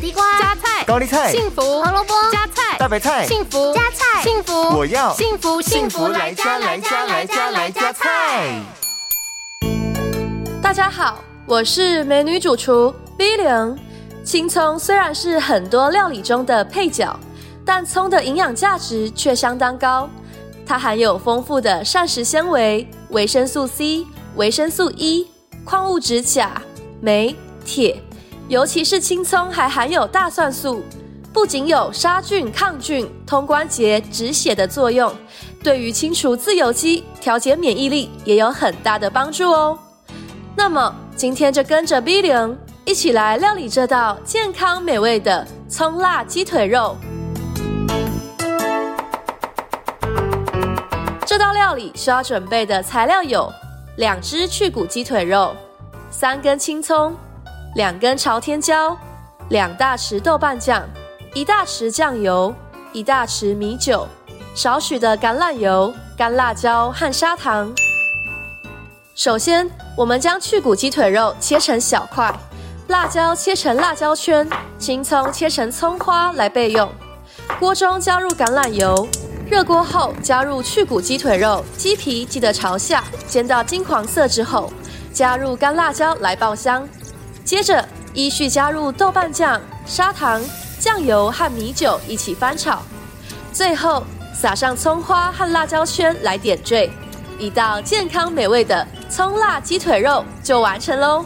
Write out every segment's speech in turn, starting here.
地瓜、加菜、高丽菜、幸福、胡萝卜、加菜、大白菜、幸福、加菜、幸福，我要幸福幸福来加来加来加来加菜。大家好，我是美女主厨 V 零。青葱虽然是很多料理中的配角，但葱的营养价值却相当高。它含有丰富的膳食纤维、维生素 C、维生素 E、矿物质钾、镁、铁，尤其是青葱还含有大蒜素，不仅有杀菌、抗菌、通关节、止血的作用，对于清除自由基、调节免疫力也有很大的帮助哦。那么今天就跟着 V 零一起来料理这道健康美味的葱辣鸡腿肉。这道料理需要准备的材料有：两只去骨鸡腿肉、三根青葱、两根朝天椒、两大匙豆瓣酱、一大匙酱油、一大匙米酒、少许的橄榄油、干辣椒和砂糖。首先，我们将去骨鸡腿肉切成小块，辣椒切成辣椒圈，青葱切成葱花来备用。锅中加入橄榄油。热锅后，加入去骨鸡腿肉，鸡皮记得朝下，煎到金黄色之后，加入干辣椒来爆香。接着依序加入豆瓣酱、砂糖、酱油和米酒一起翻炒，最后撒上葱花和辣椒圈来点缀，一道健康美味的葱辣鸡腿肉就完成喽。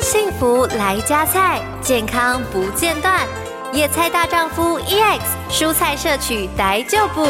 幸福来加菜，健康不间断。野菜大丈夫 EX，蔬菜摄取逮就补。